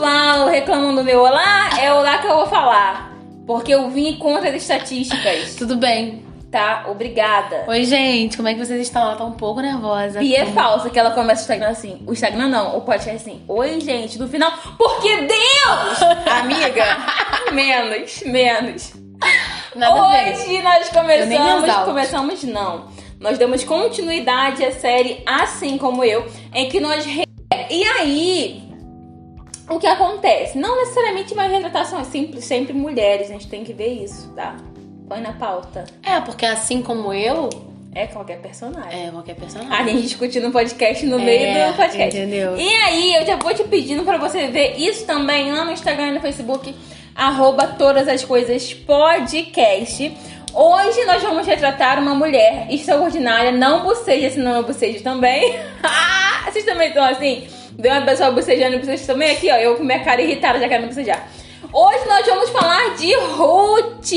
pessoal reclamando do meu olá, é o olá que eu vou falar. Porque eu vim contra as estatísticas. Tudo bem. Tá? Obrigada. Oi, gente, como é que vocês estão? Ela tá um pouco nervosa. E é falsa que ela começa o Instagram assim. O Instagram não, o podcast assim. Oi, gente, no final. Porque Deus! Amiga, menos, menos. Nada. Hoje nós Eu nem começamos. Começamos, não. Nós damos continuidade à série Assim Como Eu, em que nós. re- E aí. O que acontece? Não necessariamente uma retratação, é sempre, sempre mulheres, a gente tem que ver isso, tá? Põe na pauta. É, porque assim como eu, É qualquer personagem. é qualquer A personagem. gente discutindo no podcast no meio É, do podcast. entendeu? E aí, eu já vou te pedindo pra você ver isso também lá no Instagram e no Facebook, arroba todas as coisas podcast. Hoje nós vamos retratar uma mulher extraordinária, não boceja, senão eu bocejo também. Ah, Vocês também estão assim? Vê uma pessoa bocejando e boceja também aqui, ó. Eu com minha cara irritada já quero bocejar. Hoje nós vamos falar de Ruth.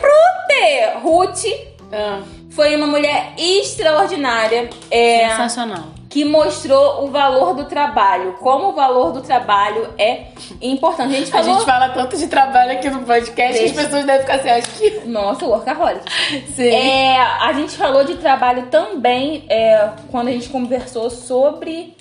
Ruth! Ruth Ah, foi uma mulher extraordinária. É, sensacional. que mostrou o valor do trabalho, como o valor do trabalho é importante. A gente A falou. gente fala tanto de trabalho aqui no podcast que as Deixa. pessoas devem ficar assim, acho que. Nossa, workaholic. Sim. É, a gente falou de trabalho também é, quando a gente conversou sobre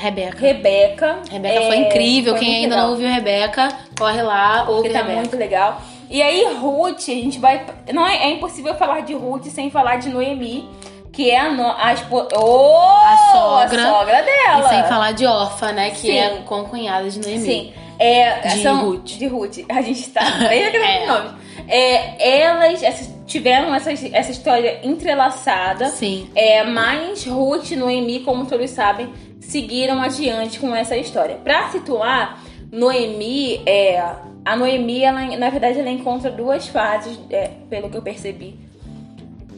Rebeca. Rebeca. Rebeca É, foi incrível. foi Quem ainda legal. não ouviu Rebeca, corre lá, ouve Porque tá Rebeca. muito legal. E aí, Ruth, a gente vai. Não é, é impossível falar de Ruth sem falar de Noemi, que é a, no, a, espo- oh, A sogra. a sogra dela. E sem falar de Orfa, né? Que Sim. é concunhada de Noemi. Sim. É, De são, Ruth. De Ruth. A gente tá É. É, elas essas- tiveram essa, essa história entrelaçada. Sim. É, mas Ruth e Noemi, como todos sabem, seguiram adiante com essa história. Pra situar, Noemi, é, a Noemi, ela, na verdade, ela encontra duas fases, é, pelo que eu percebi,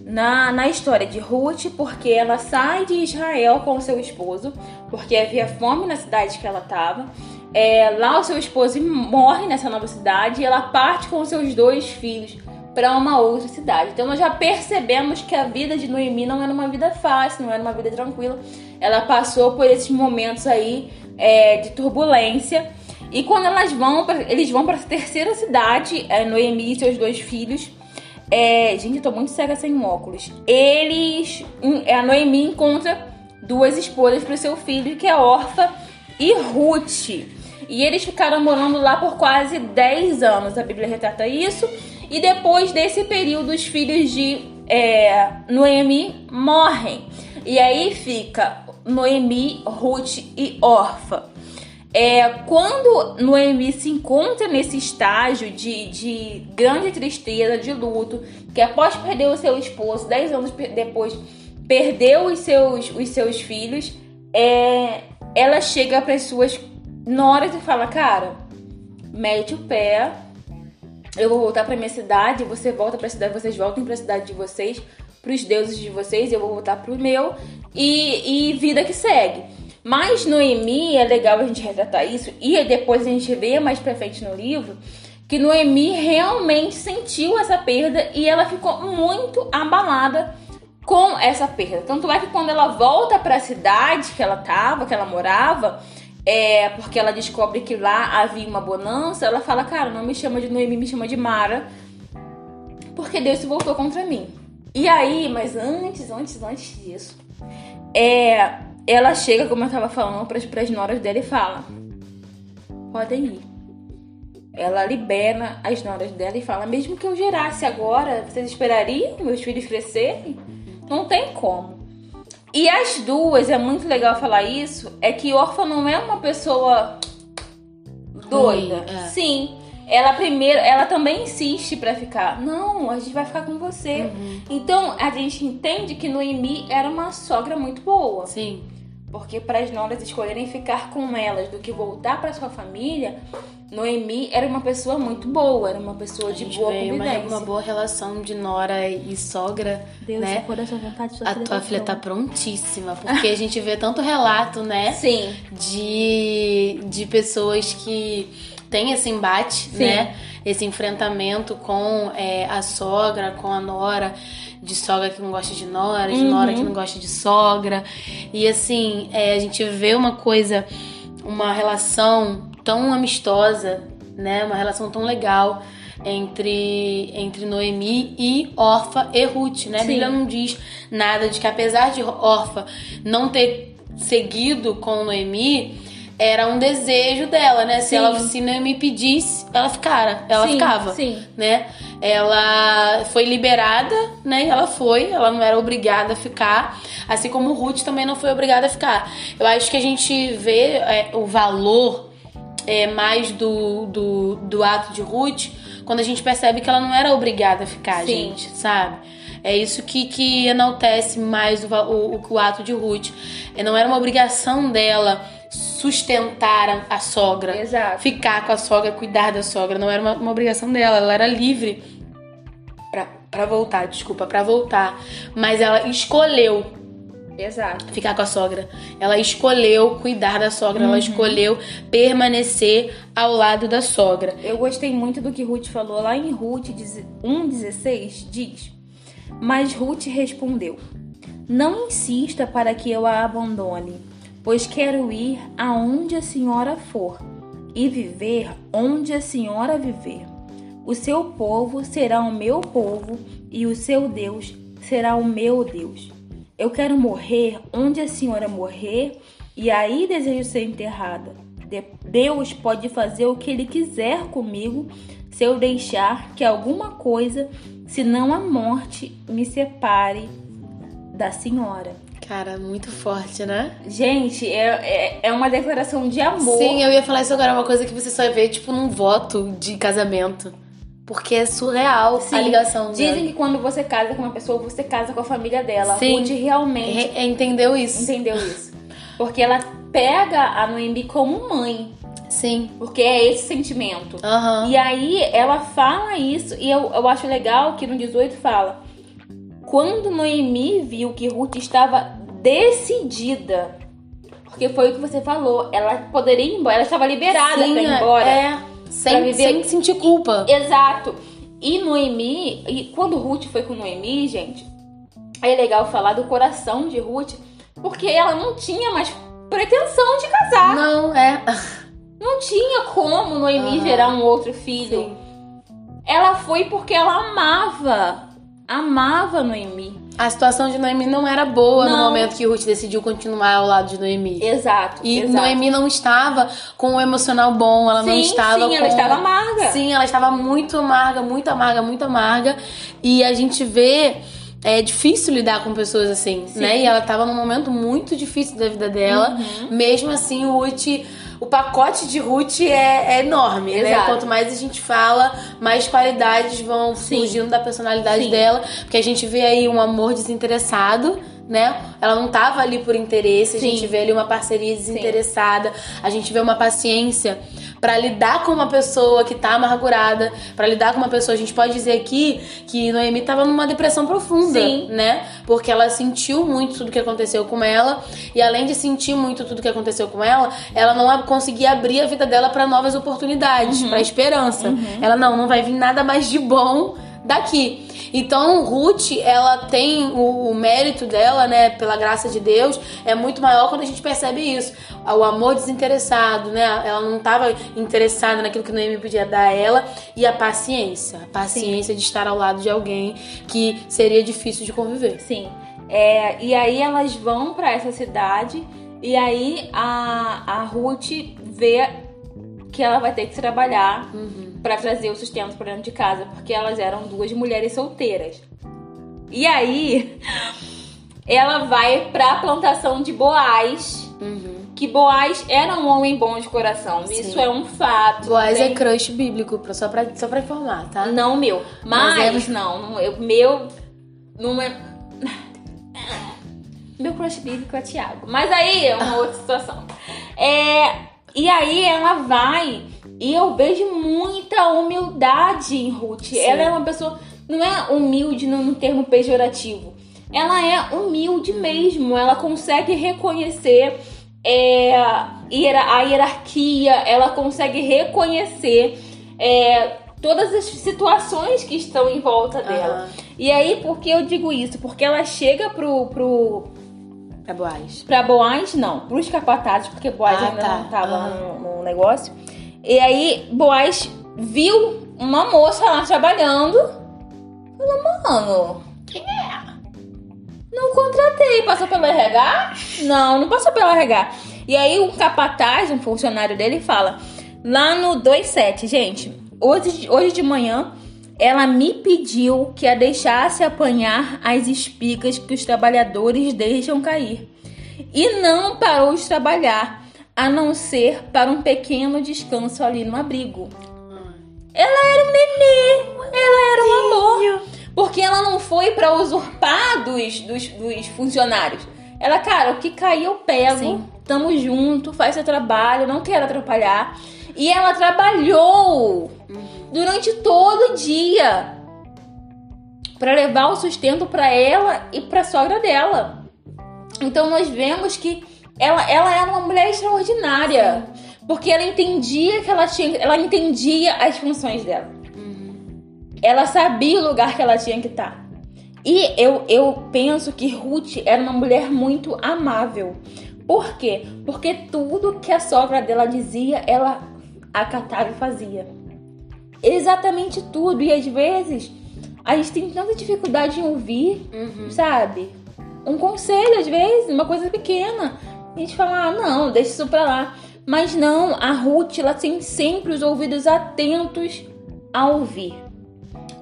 na, na história de Ruth, porque ela sai de Israel com seu esposo, porque havia fome na cidade que ela estava. É, lá o seu esposo morre nessa nova cidade e ela parte com seus dois filhos para uma outra cidade. Então nós já percebemos que a vida de Noemi não era uma vida fácil, não era uma vida tranquila. Ela passou por esses momentos aí é, de turbulência. E quando elas vão, pra, eles vão para a terceira cidade, é, Noemi e seus dois filhos. É, gente, eu tô muito cega sem óculos. Eles. um, A Noemi encontra duas esposas pro seu filho, que é Orfa e Ruth. E eles ficaram morando lá por quase 10 anos. A Bíblia retrata isso. E depois desse período, os filhos de é, Noemi morrem. E aí fica Noemi, Ruth e Orfa. É, quando Noemi se encontra nesse estágio de, de grande tristeza, de luto, que após perder o seu esposo, 10 anos depois, perdeu os seus, os seus filhos, é, ela chega para as suas noras e fala: Cara, mete o pé, eu vou voltar para minha cidade, você volta para a cidade, vocês voltem para a cidade de vocês, para os deuses de vocês, eu vou voltar pro meu e, e vida que segue. Mas Noemi, é legal a gente retratar isso, e depois a gente vê mais pra frente no livro, que Noemi realmente sentiu essa perda e ela ficou muito abalada com essa perda. Tanto é que quando ela volta para a cidade que ela tava, que ela morava, é porque ela descobre que lá havia uma bonança, ela fala: "Cara, não me chama de Noemi, me chama de Mara, porque Deus se voltou contra mim". E aí, mas antes, antes, antes disso, é, ela chega, como eu tava falando, pras, pras noras dela e fala: podem ir. Ela libera as noras dela e fala: mesmo que eu gerasse agora, vocês esperariam meus filhos crescerem? Não tem como. E as duas, é muito legal falar isso, é que órfã não é uma pessoa doida. Ruim, é. Sim. Ela primeiro, ela também insiste pra ficar. Não, a gente vai ficar com você. Uhum. Então a gente entende que Noemi era uma sogra muito boa. Sim. Porque para as noras escolherem ficar com elas do que voltar para sua família, Noemi era uma pessoa muito boa, era uma pessoa A de gente boa vê uma, convivência. uma boa relação de nora e sogra, Deus, né? se for da sua vontade, sua A tua tá filha tá prontíssima, porque a gente vê tanto relato, né? Sim, de, de pessoas que têm esse embate, Sim. né? Esse enfrentamento com é, a sogra, com a nora, de sogra que não gosta de nora, de Uhum. nora que não gosta de sogra. E assim, é, a gente vê uma coisa, uma relação tão amistosa, né? Uma relação tão legal entre, entre Noemi e Orfa e Ruth, né? A Bíblia não diz nada de que apesar de Orfa não ter seguido com Noemi, era um desejo dela, né? Se Sim. ela se Noemi pedisse, ela ficara, ela Sim, ficava, sim. né? Ela foi liberada, né? Ela foi, ela não era obrigada a ficar, assim como Ruth também não foi obrigada a ficar. Eu acho que a gente vê é, o valor é, mais do, do, do ato de Ruth quando a gente percebe que ela não era obrigada a ficar, Sim. gente, sabe? É isso que, que enaltece mais o, o, o, ato de Ruth. É, não era uma obrigação dela sustentar a, a sogra, Exato. ficar com a sogra, cuidar da sogra. Não era uma, uma obrigação dela, ela era livre pra voltar, desculpa, pra voltar. Mas ela escolheu Exato. ficar com a sogra. Ela escolheu cuidar da sogra, ela escolheu permanecer ao lado da sogra. Eu gostei muito do que Ruth falou lá em Ruth 1,16 diz: Mas Ruth respondeu: Não insista para que eu a abandone, pois quero ir aonde a senhora for e viver onde a senhora viver. O seu povo será o meu povo e o seu Deus será o meu Deus. Eu quero morrer onde a senhora morrer e aí desejo ser enterrada. De- Deus pode fazer o que ele quiser comigo se eu deixar que alguma coisa, senão a morte, me separe da senhora. Cara, muito forte, né? Gente, é, é, é uma declaração de amor. Sim, eu ia falar isso agora, uma coisa que você só vê, tipo, num voto de casamento. Porque é surreal Sim. a ligação Dizem dela. que quando você casa com uma pessoa, você casa com a família dela. Sim. Ruth realmente Re- entendeu isso? entendeu isso. Porque ela pega a Noemi como mãe. Sim. Porque é esse sentimento. Aham. E aí ela fala isso, e eu, eu acho legal que no 18 fala: Quando Noemi viu que Ruth estava decidida, porque foi o que você falou, ela poderia ir embora, ela estava liberada Sim, pra ir embora. É, sem, sem sentir culpa. Exato. E Noemi, e quando Ruth foi com Noemi, gente, é legal falar do coração de Ruth, porque ela não tinha mais pretensão de casar. Não, é. Não tinha como Noemi Aham. gerar um outro filho. Sim. Ela foi porque ela amava. Amava Noemi. A situação de Noemi não era boa no Não. momento que Ruth decidiu continuar ao lado de Noemi. Exato. E exato. Noemi não estava com o emocional bom, ela não Sim, estava sim, com... ela estava amarga. Sim, ela estava muito amarga, muito amarga, muito amarga. E a gente vê... É difícil lidar com pessoas assim, Sim. né? E ela estava num momento muito difícil da vida dela. Uhum. Mesmo assim, o Ruth... O pacote de Ruth é, é enorme, né? Exato. Quanto mais a gente fala, mais qualidades vão Sim. surgindo da personalidade Sim. dela. Porque a gente vê aí um amor desinteressado, né? Ela não tava ali por interesse, a Sim. gente vê ali uma parceria desinteressada, a gente vê uma paciência pra lidar com uma pessoa que tá amargurada, pra lidar com uma pessoa, a gente pode dizer aqui que Noemi tava numa depressão profunda, Sim. né? Porque ela sentiu muito tudo que aconteceu com ela e além de sentir muito tudo que aconteceu com ela, ela não conseguia abrir a vida dela pra novas oportunidades, pra esperança. Ela não, não vai vir nada mais de bom daqui. Então, Ruth, ela tem o, o mérito dela, né, pela graça de Deus, é muito maior quando a gente percebe isso. O amor desinteressado, né? Ela não estava interessada naquilo que Noemi podia dar a ela e a paciência, a paciência de estar ao lado de alguém que seria difícil de conviver. Sim. É, e aí elas vão pra essa cidade e aí a, a Ruth vê que ela vai ter que trabalhar pra trazer o sustento pra dentro de casa, porque elas eram duas mulheres solteiras. E aí ela vai pra plantação de Boaz, que Boaz era um homem bom de coração. Sim. Isso é um fato. Boaz Tem- é crush bíblico, só pra, só pra informar, tá? Não meu. Mas, Mas não, não, eu, meu não é. Meu crush bíblico é Tiago. Mas aí é uma outra situação. É, e aí ela vai e eu vejo muita humildade em Ruth. Ela é uma pessoa. Não é humilde no, no termo pejorativo. Ela é humilde mesmo. Ela consegue reconhecer é, a hierarquia, ela consegue reconhecer é, todas as situações que estão em volta dela. Aham. E aí, por que eu digo isso? Porque ela chega pro, pro, É Boaz. pra Boaz, não, pros capatazes, porque Boaz Ah, ainda tá. não tava Ah. no, no negócio. E aí Boaz viu uma moça lá trabalhando. Falou, mano, quem é? Não contratei. Passou pelo RH? Não, não passou pelo RH. E aí o capataz, um funcionário dele, fala: lá no 27, gente, hoje, hoje de manhã ela me pediu que a deixasse apanhar as espigas que os trabalhadores deixam cair. E não parou de trabalhar, a não ser para um pequeno descanso ali no abrigo. Ela era um nenê, ela era um amor. Porque ela não foi para usurpar dos, dos, dos, funcionários. Ela, cara, o que cair eu pego, Sim. tamo junto, faz seu trabalho, não quero atrapalhar. E ela trabalhou durante todo o dia para levar o sustento para ela e para sogra dela. Então nós vemos que ela, ela era uma mulher extraordinária, Sim. porque ela entendia que ela tinha, ela entendia as funções dela. Uhum. Ela sabia o lugar que ela tinha que estar. Tá. E eu, eu penso que Ruth era uma mulher muito amável. Por quê? Porque tudo que a sogra dela dizia, ela acatava e fazia. Exatamente tudo. E às vezes a gente tem tanta dificuldade em ouvir, uhum. sabe? Um conselho, às vezes, uma coisa pequena. A gente fala, ah, não, deixa isso pra lá. Mas não, a Ruth, ela tem sempre os ouvidos atentos a ouvir.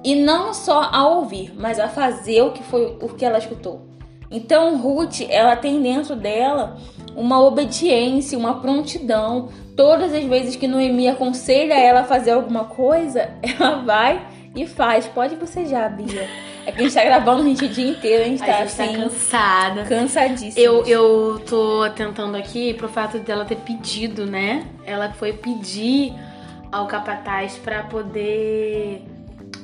E não só a ouvir, mas a fazer o que foi o que ela escutou. Então, Ruth, ela tem dentro dela uma obediência, uma prontidão. Todas as vezes que Noemi aconselha ela a fazer alguma coisa, ela vai e faz. Pode já, Bia. É que a gente tá gravando a gente o dia inteiro, a gente tá, a gente tá assim, cansada. Cansadíssima. Eu, eu tô tentando aqui pro fato dela ter pedido, né? Ela foi pedir ao capataz para poder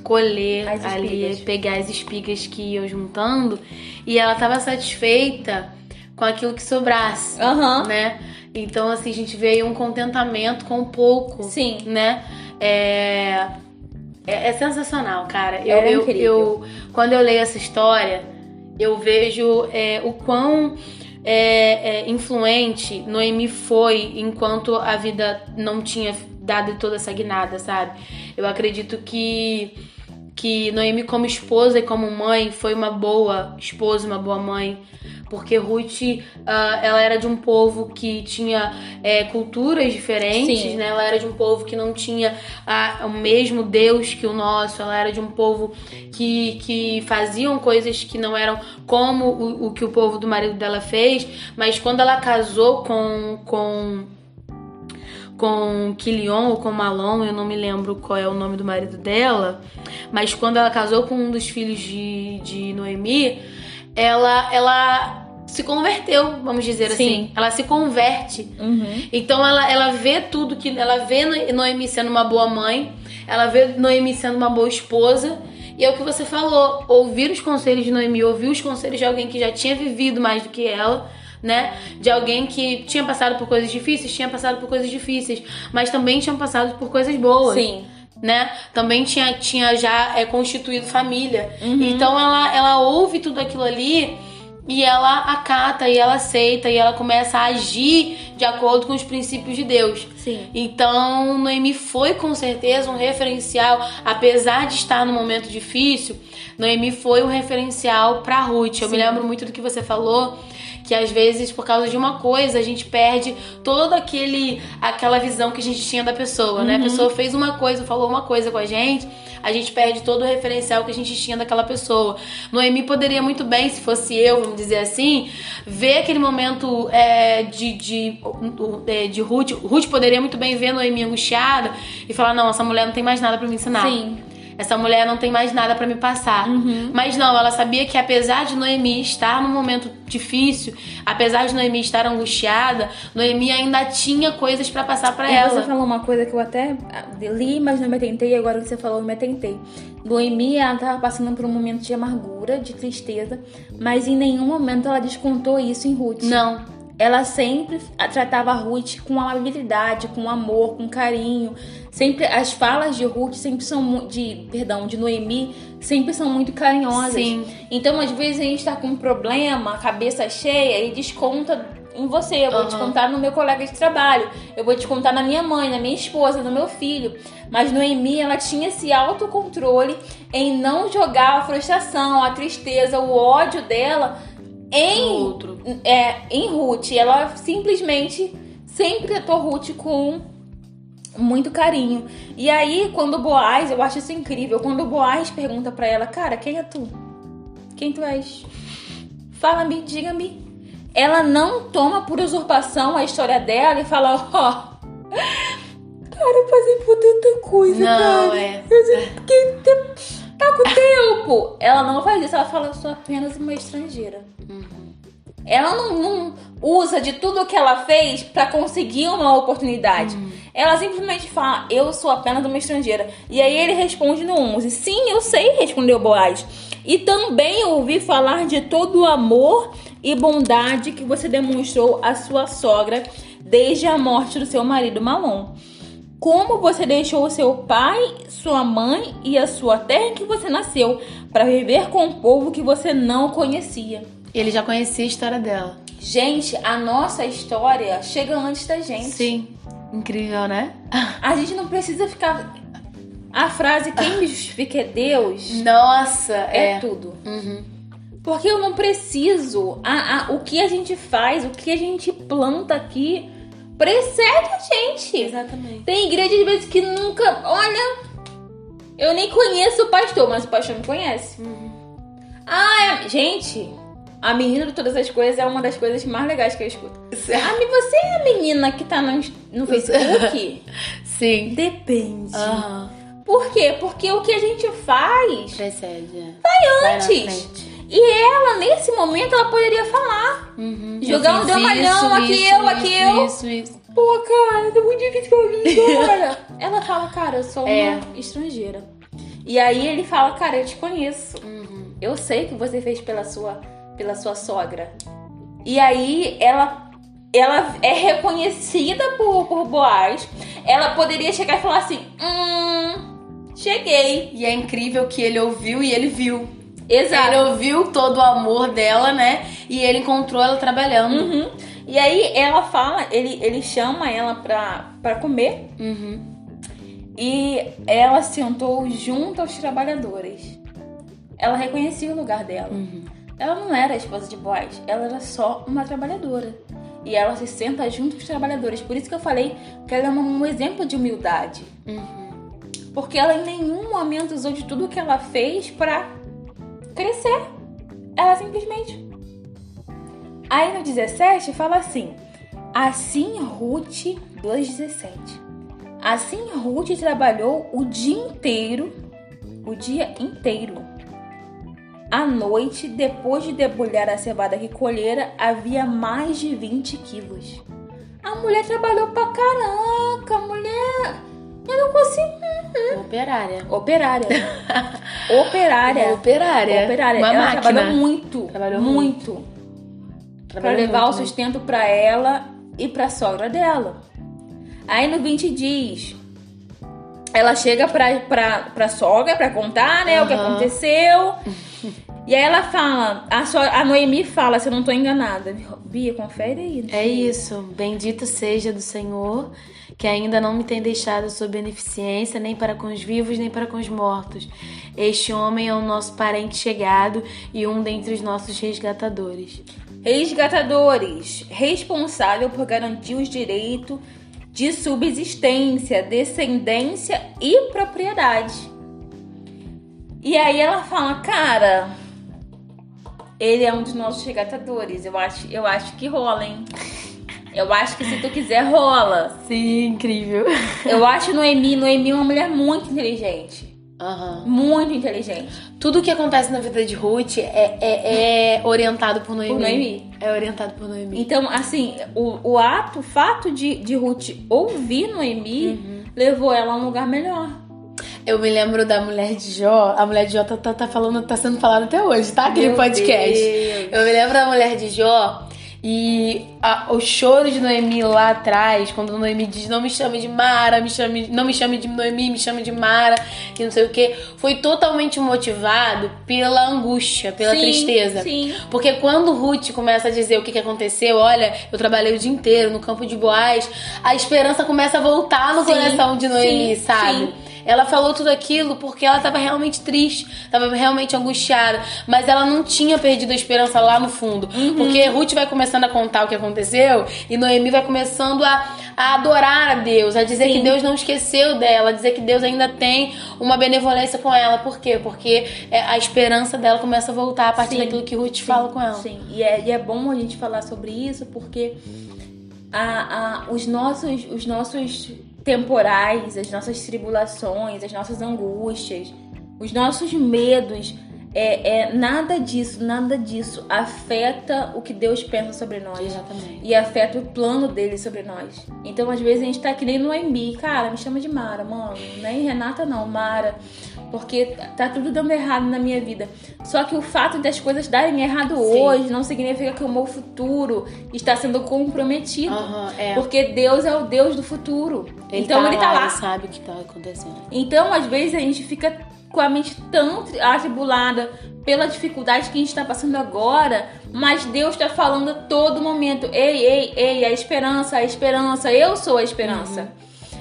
colher as ali, pegar as espigas que iam juntando. E ela tava satisfeita com aquilo que sobrasse, uhum. né? Então, assim, a gente vê um contentamento com pouco, Sim. né? É, é, é sensacional, cara. Eu, é eu, eu, quando eu leio essa história, eu vejo é, o quão é, é, influente Noemi foi enquanto a vida não tinha dado toda essa guinada, sabe? Eu acredito que que Noemi como esposa e como mãe foi uma boa esposa, uma boa mãe, porque Ruth uh, ela era de um povo que tinha é, culturas diferentes, Sim. né? Ela era de um povo que não tinha uh, o mesmo Deus que o nosso, ela era de um povo que, que faziam coisas que não eram como o, o que o povo do marido dela fez, mas quando ela casou com, com com Kilion ou com Malon, eu não me lembro qual é o nome do marido dela, mas quando ela casou com um dos filhos de, de Noemi, ela, ela se converteu, vamos dizer Sim. assim. Ela se converte. Uhum. Então ela, ela vê tudo que. Ela vê Noemi sendo uma boa mãe, ela vê Noemi sendo uma boa esposa. E é o que você falou: ouvir os conselhos de Noemi, ouvir os conselhos de alguém que já tinha vivido mais do que ela né? De alguém que tinha passado por coisas difíceis, tinha passado por coisas difíceis, mas também tinham passado por coisas boas. Sim. Né? Também tinha, tinha já é, constituído família. Uhum. Então ela, ela ouve tudo aquilo ali e ela acata e ela aceita e ela começa a agir de acordo com os princípios de Deus. Sim. Então, Noemi foi com certeza um referencial, apesar de estar num momento difícil, Noemi foi um referencial para Ruth. Eu Sim. me lembro muito do que você falou que às vezes por causa de uma coisa a gente perde toda aquele aquela visão que a gente tinha da pessoa, uhum. né? A uhum. pessoa fez uma coisa, falou uma coisa com a gente, a gente perde todo o referencial que a gente tinha daquela pessoa. Noemi poderia muito bem, se fosse eu, vamos dizer assim, ver aquele momento é, de, de, de, de Ruth. Ruth poderia muito bem ver Noemi angustiada e falar: não, essa mulher não tem mais nada para me ensinar. Sim essa mulher não tem mais nada para me passar. Uhum. Mas não, ela sabia que apesar de Noemi estar num momento difícil, apesar de Noemi estar angustiada, Noemi ainda tinha coisas para passar para ela. Você falou uma coisa que eu até li, mas não me atentei, agora que você falou, eu me atentei. Noemi, ela tava passando por um momento de amargura, de tristeza, mas em nenhum momento ela descontou isso em Ruth. Não. Ela sempre tratava a Ruth com amabilidade, com amor, com carinho. Sempre as falas de Ruth sempre são de, perdão, de Noemi, sempre são muito carinhosas. Sim. Então, às vezes a gente tá com um problema, cabeça cheia e desconta em você, eu vou Uhum. descontar no meu colega de trabalho, eu vou descontar na minha mãe, na minha esposa, no meu filho. Mas Noemi, ela tinha esse autocontrole em não jogar a frustração, a tristeza, o ódio dela em outro. é, em Ruth. Ela simplesmente sempre tratou Ruth com muito carinho. E aí, quando o Boaz, eu acho isso incrível, quando o Boaz pergunta pra ela, cara, quem é tu? Quem tu és? Fala-me, diga-me. Ela não toma por usurpação a história dela e fala, ó. cara, eu passei por tanta coisa, Não, cara. é. Eu sei que te- tá com tempo. Ela não faz isso, ela fala, eu sou apenas uma estrangeira. Ela não, não usa de tudo que ela fez pra conseguir uma oportunidade. Ela simplesmente fala, eu sou apenas uma estrangeira. E aí ele responde no 11, sim, eu sei, respondeu Boaz. E também ouvi falar de todo o amor e bondade que você demonstrou à sua sogra desde a morte do seu marido Malom. Como você deixou seu pai, sua mãe e a sua terra em que você nasceu para viver com um povo que você não conhecia. Ele já conhecia a história dela. Gente, a nossa história chega antes da gente. Sim. Incrível, né? A gente não precisa ficar. A frase quem me justifica é Deus Nossa, é, é. tudo. Uhum. Porque eu não preciso. A, a- o que a gente faz, o que a gente planta aqui, precede a gente. Exatamente. Tem igreja de vezes que nunca. Olha, eu nem conheço o pastor, mas o pastor me conhece. Ah, é- gente, a menina de todas as coisas é uma das coisas mais legais que eu escuto. Ah, mas você é a menina que tá no, no Facebook? Sim. Depende. Aham. Por quê? Porque o que a gente faz Precede. é. Vai antes. frente. E ela, nesse momento, ela poderia falar. Uhum. Jogar um dramalhão, aqui eu, aqui eu. Isso, isso. Pô, cara, tá muito difícil pra mim agora. ela fala, cara, eu sou É. uma estrangeira. E aí ele fala, cara, eu te conheço. Uhum. Eu sei o que você fez pela sua, pela sua sogra. E aí ela, ela é reconhecida por, por Boaz. Ela poderia chegar e falar assim: Hum, cheguei. E é incrível que ele ouviu e ele viu. Exato. Ele ouviu todo o amor dela, né? E ele encontrou ela trabalhando. Uhum. E aí ela fala, ele, ele chama ela pra, pra comer Uhum. e ela sentou junto aos trabalhadores. Ela reconhecia o lugar dela. Uhum. Ela não era a esposa de Boaz, ela era só uma trabalhadora. E ela se senta junto com os trabalhadores. Por isso que eu falei que ela é um exemplo de humildade. Uhum. Porque ela em nenhum momento usou de tudo que ela fez pra crescer. Ela simplesmente. Aí no 17 fala assim: Assim Ruth, 2,17. Assim Ruth trabalhou o dia inteiro, o dia inteiro. À noite, depois de debulhar a cevada que colhera, havia mais de 20 quilos. A mulher trabalhou pra caraca, mulher. Eu não consigo. Operária. Operária. Operária. Operária. Operária. Uma ela máquina. trabalhou muito. Trabalhou muito. Pra Trabalhou levar muito, o né? sustento pra ela e pra sogra dela. Aí no 20 diz. Ela chega pra, pra, pra sogra pra contar, né, o que aconteceu. E aí ela fala, a, so- a Noemi fala, se eu não tô enganada. Bia, confere aí. É isso. Bendito seja do Senhor, que ainda não me tem deixado sob beneficência, nem para com os vivos, nem para com os mortos. Este homem é o nosso parente chegado e um dentre os nossos resgatadores. Resgatadores, responsável por garantir os direitos de subsistência, descendência e propriedade. E aí ela fala, cara, ele é um dos nossos resgatadores. Eu acho, eu acho que rola, hein? Eu acho que se tu quiser, rola. Sim, incrível. Eu acho Noemi, Noemi é uma mulher muito inteligente. Aham. Muito inteligente. Tudo que acontece na vida de Ruth é, é, é orientado por Noemi. Por Noemi. É orientado por Noemi. Então, assim, o, o ato, o fato de, de Ruth ouvir Noemi Uhum. levou ela a um lugar melhor. Eu me lembro da mulher de Jó. A mulher de Jó tá, tá, tá falando, tá sendo falada até hoje, tá? Aquele Meu podcast. Deus. Eu me lembro da mulher de Jó. E a, o choro de Noemi lá atrás, quando Noemi diz não me chame de Mara, me chame, não me chame de Noemi, me chame de Mara, e não sei o que, foi totalmente motivado pela angústia, pela Sim, tristeza. sim. Porque quando Ruth começa a dizer o que, que aconteceu, olha, eu trabalhei o dia inteiro no campo de Boaz, a esperança começa a voltar no Sim, coração de Noemi, sim, sabe? Ela falou tudo aquilo porque ela estava realmente triste, estava realmente angustiada, mas ela não tinha perdido a esperança lá no fundo. Uhum. Porque Ruth vai começando a contar o que aconteceu e Noemi vai começando a, a adorar a Deus, a dizer Sim. que Deus não esqueceu dela, a dizer que Deus ainda tem uma benevolência com ela. Por quê? Porque é, a esperança dela começa a voltar a partir Sim, daquilo que Ruth sim, fala com ela. Sim, e é, e é bom a gente falar sobre isso porque a, a, os, nossos, os nossos temporais, as nossas tribulações, as nossas angústias, os nossos medos, é, é nada disso, nada disso afeta o que Deus pensa sobre nós. Exatamente. E afeta o plano dele sobre nós. Então, às vezes, a gente tá que nem no MB. Cara, me chama de Mara, mano. Nem Renata, não, Mara. Porque tá tudo dando errado na minha vida. Só que o fato das coisas darem errado Sim. hoje não significa que o meu futuro está sendo comprometido. Aham, é. Porque Deus é o Deus do futuro. então ele tá lá. Ele sabe o que tá acontecendo. Então, às vezes, a gente fica com a mente tão tri- atribulada pela dificuldade que a gente está passando agora, mas Deus está falando a todo momento: ei, ei, ei, a esperança, a esperança, eu sou a esperança.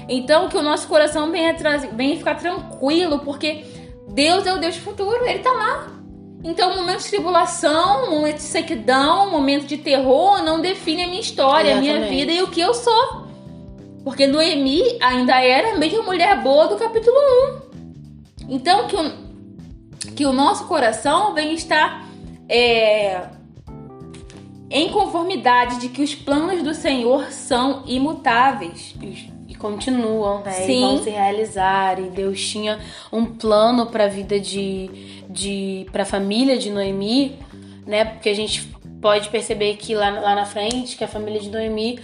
Então, que o nosso coração venha, venha ficar tranquilo, porque Deus é o Deus do futuro, Ele tá lá. Então, momento de tribulação, momento de sequidão, momento de terror não define a minha história, a minha Exatamente. vida e o que eu sou. Porque Noemi ainda era a mesma mulher boa do capítulo 1. Então, que o, que o nosso coração venha estar é, em conformidade de que os planos do Senhor são imutáveis. Continuam, né? Sim. E vão se realizar. E Deus tinha um plano para a vida de, de para a família de Noemi, né? Porque a gente pode perceber que lá, lá na frente que a família de Noemi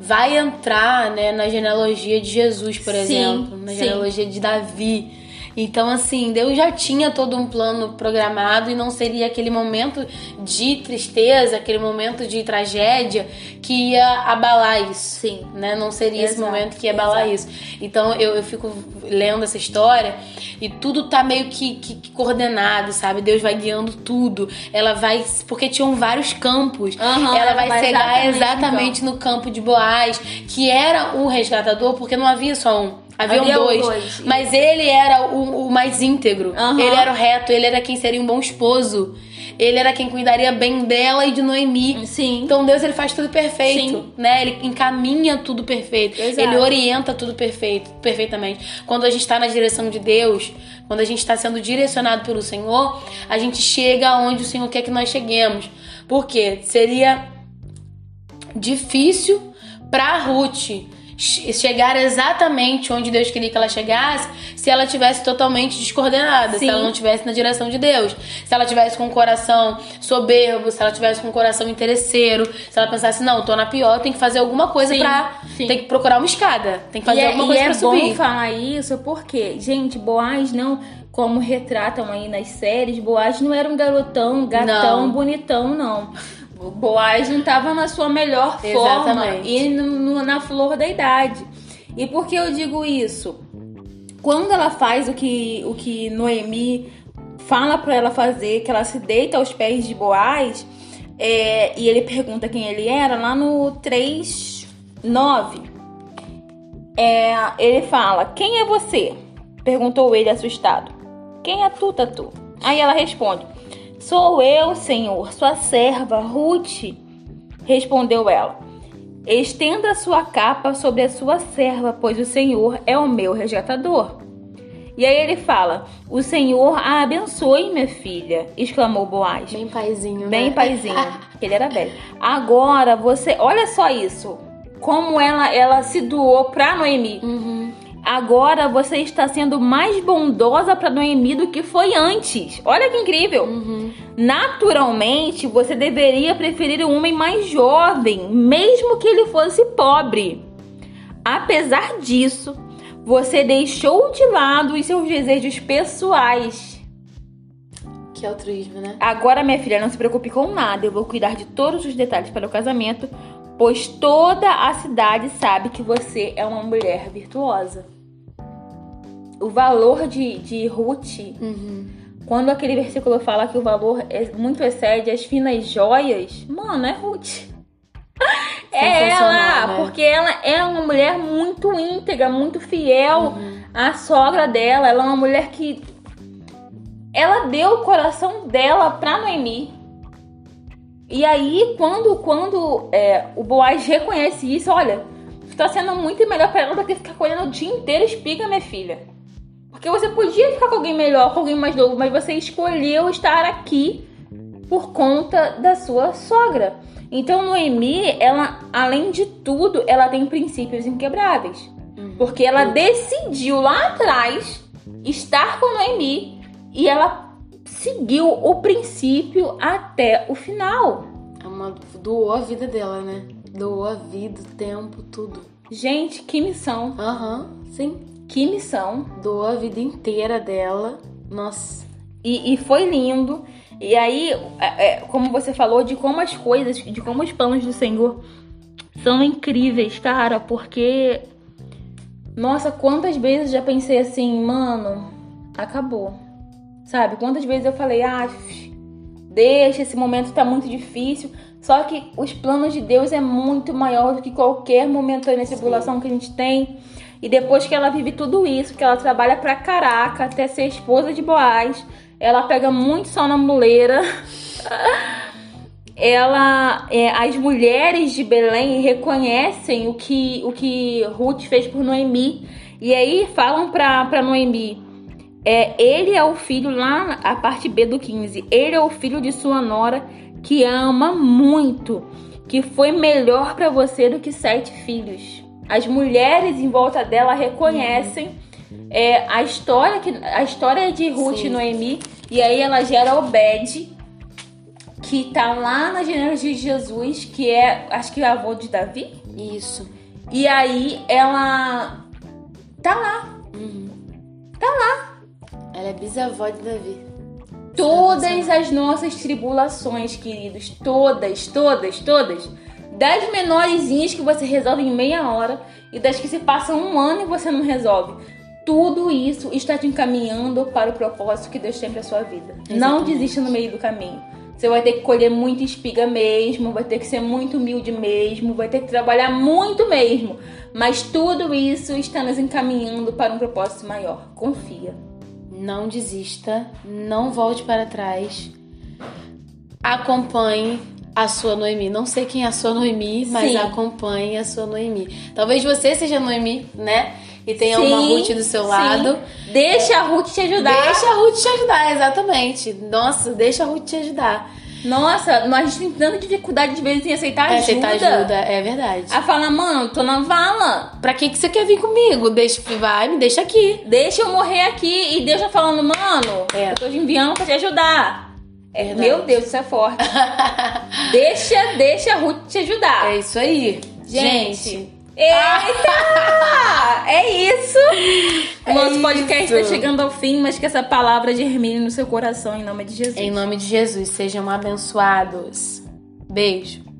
vai entrar, né, na genealogia de Jesus, por Sim, exemplo, na sim. genealogia de Davi. Então, assim, Deus já tinha todo um plano programado e não seria aquele momento de tristeza, aquele momento de tragédia que ia abalar isso Sim. né? Não seria esse Exato, momento que ia abalar isso. Então eu, eu fico lendo essa história e tudo tá meio que, que- que coordenado, sabe? Deus vai guiando tudo. Ela vai. Porque tinham vários campos. Aham, ela vai chegar exatamente exatamente no campo de Boaz, que era o resgatador, porque não havia só um. Haviam Havia dois, dois, mas ele era o, o mais íntegro. Aham. Ele era o reto, ele era quem seria um bom esposo. Ele era quem cuidaria bem dela e de Noemi. Sim. Então Deus ele faz tudo perfeito, Sim. né? Ele encaminha tudo perfeito. Exato. Ele orienta tudo perfeito, perfeitamente. Quando a gente está na direção de Deus, quando a gente está sendo direcionado pelo Senhor, a gente chega aonde o Senhor quer que nós cheguemos. Por quê? Seria difícil para Ruth chegar exatamente onde Deus queria que ela chegasse se ela tivesse totalmente descoordenada, se Sim. ela não tivesse na direção de Deus, se ela tivesse com o coração soberbo, se ela tivesse com o coração interesseiro, se ela pensasse não, tô na pior, tem que fazer alguma coisa sim. tem que procurar uma escada, tem que fazer e é, alguma e coisa é pra subir. bom falar isso porque, gente, Boaz não, como retratam aí nas séries, Boaz não era um garotão, gatão, Não. bonitão, não. Boaz não tava na sua melhor forma Exatamente. e no- no- na flor da idade. E por que eu digo isso? Quando ela faz o que, o que Noemi fala pra ela fazer, que ela se deita aos pés de Boaz, é, e ele pergunta quem ele era, lá no 3, 9. É, ele fala: Quem é você? Perguntou ele assustado. Quem é tu, Tatu? Aí ela responde: Sou eu, senhor, sua serva, Ruth. Respondeu ela: Estenda sua capa sobre a sua serva, pois o Senhor é o meu resgatador. E aí ele fala: O Senhor a abençoe, minha filha, exclamou Boaz. Bem paizinho, Bem né? paizinho. Ele era velho. Agora você, olha só isso. Como ela ela se doou pra Noemi. Uhum. Agora você está sendo mais bondosa pra Noemi do que foi antes. Olha que incrível. Uhum. Naturalmente, você deveria preferir um homem mais jovem, mesmo que ele fosse pobre. Apesar disso, você deixou de lado os seus desejos pessoais. Que altruísmo, né? Agora, minha filha, não se preocupe com nada. Eu vou cuidar de todos os detalhes para o casamento, pois toda a cidade sabe que você é uma mulher virtuosa. O valor de, de Ruth, Uhum. quando aquele versículo fala que o valor é muito excede as finas joias, mano, é Ruth. É ela, né? porque ela é uma mulher muito íntegra, muito fiel Uhum. à sogra dela. Ela é uma mulher que ela deu o coração dela pra Noemi. E aí, quando, quando é, o Boaz reconhece isso, olha, está sendo muito melhor pra ela do que ficar colhendo o dia inteiro espiga, minha filha. Porque você podia ficar com alguém melhor, com alguém mais novo, mas você escolheu estar aqui por conta da sua sogra. Então, Noemi, ela, além de tudo, ela tem princípios inquebráveis. Porque ela decidiu lá atrás estar com Noemi e ela seguiu o princípio até o final. É uma... Doou a vida dela, né? Doou a vida, o tempo, tudo. Gente, que missão, Aham, sim. Que missão. Doou a vida inteira dela. Nossa. E, e foi lindo. E aí, é, é, como você falou, de como as coisas, de como os planos do Senhor são incríveis, cara, porque. Nossa, quantas vezes já pensei assim, mano, acabou. Sabe? Quantas vezes eu falei, ah, deixa, esse momento tá muito difícil. Só que os planos de Deus é muito maior do que qualquer momentânea tribulação que a gente tem. E depois que ela vive tudo isso, que ela trabalha pra caraca até ser esposa de Boaz, ela pega muito sol na muleira. ela, é, as mulheres de Belém reconhecem o que, o que Ruth fez por Noemi. E aí falam pra, pra Noemi: é, ele é o filho, lá a parte B do 15, ele é o filho de sua nora que ama muito, que foi melhor pra você do que sete filhos. As mulheres em volta dela reconhecem é, a história que a história de Ruth Sim. e Noemi e aí ela gera Obed que tá lá na genealogia de Jesus, que é acho que é avô de Davi. Isso. E aí ela tá lá Ela é bisavó de Davi. Todas as nossas tribulações, queridos, todas, todas, todas, das menorzinhas que você resolve em meia hora e das que se passam um ano e você não resolve. Tudo isso está te encaminhando para o propósito que Deus tem para sua vida. Não Exatamente. desista no meio do caminho. Você vai ter que colher muita espiga mesmo, vai ter que ser muito humilde mesmo, vai ter que trabalhar muito mesmo. Mas tudo isso está nos encaminhando para um propósito maior. Confia. Não desista, não volte para trás. Acompanhe a sua Noemi. Não sei quem é a sua Noemi, mas Sim. acompanhe a sua Noemi. Talvez você seja Noemi, né? E tenha Sim, uma Ruth do seu sim. lado. Deixa a Ruth te ajudar. Deixa a Ruth te ajudar, exatamente. Nossa, deixa a Ruth te ajudar. Nossa, nós a gente tem tanta dificuldade de vezes em aceitar É, ajuda. aceitar ajuda, é verdade. A falar, mano, tô na vala. Pra que, que você quer vir comigo? Deixa, vai, me deixa aqui. Deixa eu morrer aqui. E Deus tá falando, mano, É. eu tô te enviando pra te ajudar. É, meu Deus, isso é forte. deixa, deixa a Ruth te ajudar. É isso aí. Gente. Eita! é isso! O nosso É podcast isso. tá chegando ao fim, mas que essa palavra germine no seu coração, em nome de Jesus. Em nome de Jesus, sejam abençoados. Beijo.